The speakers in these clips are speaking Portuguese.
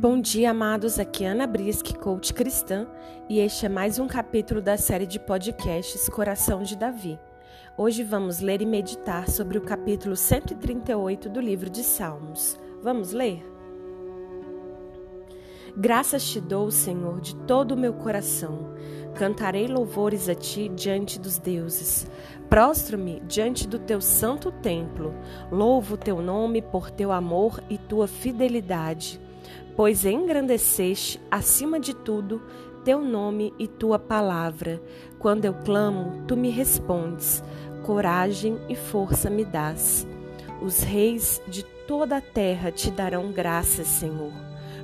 Bom dia, amados. Aqui é Ana Brisque, coach cristã, e este é mais um capítulo da série de podcasts Coração de Davi. Hoje vamos ler e meditar sobre o capítulo 138 do livro de Salmos. Vamos ler? Graças te dou, Senhor, de todo o meu coração. Cantarei louvores a ti diante dos deuses. Prostro-me diante do teu santo templo. Louvo teu nome por teu amor e tua fidelidade pois engrandeceste, acima de tudo, teu nome e tua palavra. Quando eu clamo, tu me respondes, coragem e força me dás. Os reis de toda a terra te darão graças, Senhor,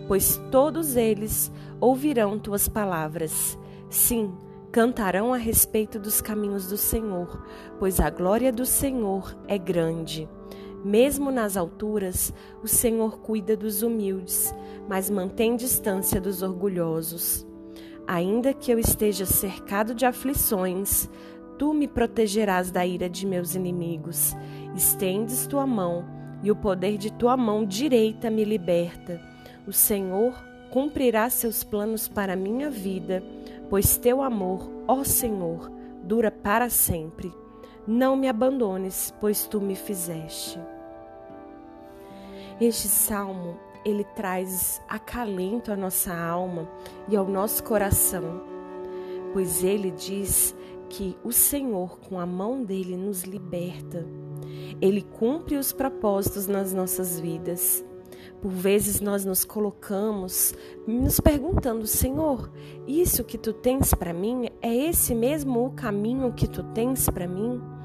pois todos eles ouvirão tuas palavras. Sim, cantarão a respeito dos caminhos do Senhor, pois a glória do Senhor é grande. Mesmo nas alturas, o Senhor cuida dos humildes, mas mantém distância dos orgulhosos. Ainda que eu esteja cercado de aflições, tu me protegerás da ira de meus inimigos. Estendes tua mão, e o poder de tua mão direita me liberta. O Senhor cumprirá seus planos para minha vida, pois teu amor, ó Senhor, dura para sempre. Não me abandones, pois tu me fizeste. Este salmo, ele traz acalento à nossa alma e ao nosso coração, pois ele diz que o Senhor, com a mão dele, nos liberta. Ele cumpre os propósitos nas nossas vidas. Por vezes nós nos colocamos nos perguntando, Senhor, isso que tu tens para mim é esse mesmo o caminho que tu tens para mim?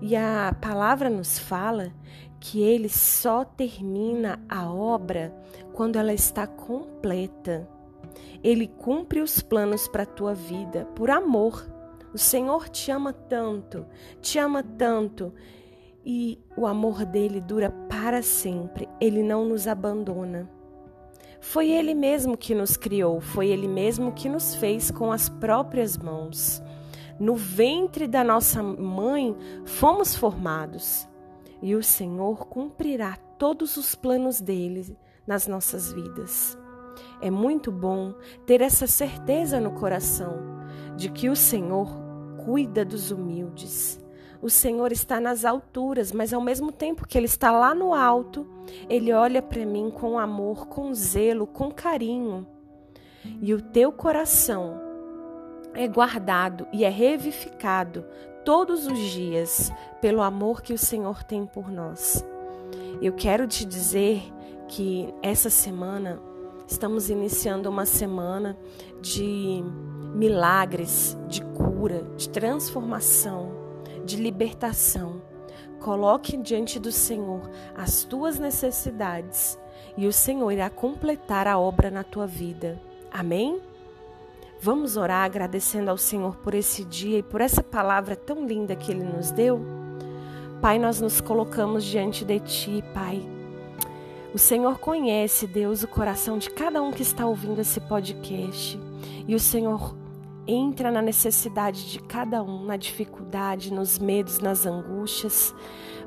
E a palavra nos fala que ele só termina a obra quando ela está completa. Ele cumpre os planos para a tua vida por amor. O Senhor te ama tanto, te ama tanto, e o amor dele dura para sempre. Ele não nos abandona. Foi ele mesmo que nos criou, foi ele mesmo que nos fez com as próprias mãos. No ventre da nossa mãe fomos formados e o Senhor cumprirá todos os planos dele nas nossas vidas. É muito bom ter essa certeza no coração de que o Senhor cuida dos humildes. O Senhor está nas alturas, mas ao mesmo tempo que Ele está lá no alto, Ele olha para mim com amor, com zelo, com carinho. E o teu coração é guardado e é revivificado todos os dias pelo amor que o Senhor tem por nós. Eu quero te dizer que essa semana estamos iniciando uma semana de milagres, de cura, de transformação, de libertação. Coloque diante do Senhor as tuas necessidades e o Senhor irá completar a obra na tua vida. Amém? Vamos orar agradecendo ao Senhor por esse dia e por essa palavra tão linda que Ele nos deu? Pai, nós nos colocamos diante de Ti, Pai. O Senhor conhece, Deus, o coração de cada um que está ouvindo esse podcast. E o Senhor entra na necessidade de cada um, na dificuldade, nos medos, nas angústias.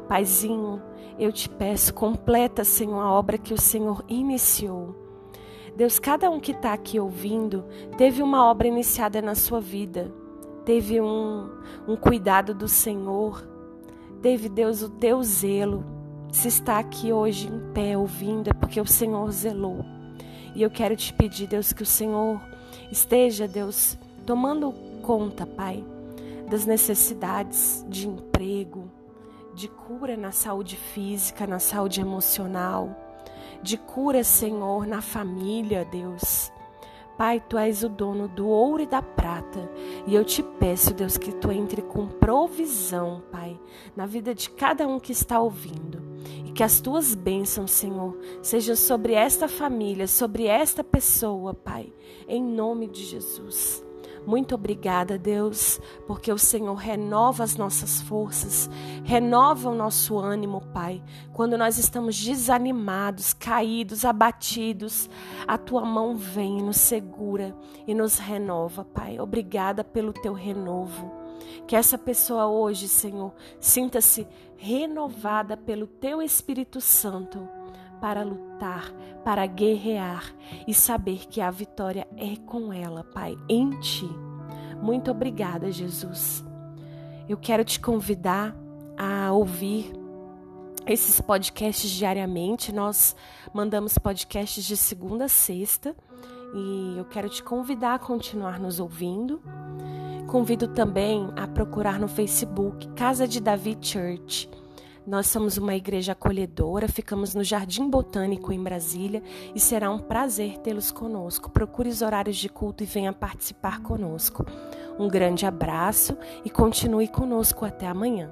Paizinho, eu te peço, completa, Senhor, a obra que o Senhor iniciou. Deus, cada um que está aqui ouvindo teve uma obra iniciada na sua vida, teve um, um cuidado do Senhor, teve, Deus, o teu zelo. Se está aqui hoje em pé ouvindo, é porque o Senhor zelou. E eu quero te pedir, Deus, que o Senhor esteja, Deus, tomando conta, Pai, das necessidades de emprego, de cura na saúde física, na saúde emocional de cura, Senhor, na família, Deus. Pai, tu és o dono do ouro e da prata, e eu te peço, Deus, que tu entre com provisão, Pai, na vida de cada um que está ouvindo, e que as tuas bênçãos, Senhor, sejam sobre esta família, sobre esta pessoa, Pai, em nome de Jesus. Muito obrigada, Deus, porque o Senhor renova as nossas forças, renova o nosso ânimo, Pai. Quando nós estamos desanimados, caídos, abatidos, a tua mão vem, nos segura e nos renova, Pai. Obrigada pelo teu renovo. Que essa pessoa hoje, Senhor, sinta-se renovada pelo teu Espírito Santo para lutar, para guerrear e saber que a vitória é com ela, Pai, em Ti. Muito obrigada, Jesus. Eu quero te convidar a ouvir esses podcasts diariamente. Nós mandamos podcasts de segunda a sexta e eu quero te convidar a continuar nos ouvindo. Convido também a procurar no Facebook Casa de Davi Church. Nós somos uma igreja acolhedora, ficamos no Jardim Botânico em Brasília e será um prazer tê-los conosco. Procure os horários de culto e venha participar conosco. Um grande abraço e continue conosco até amanhã.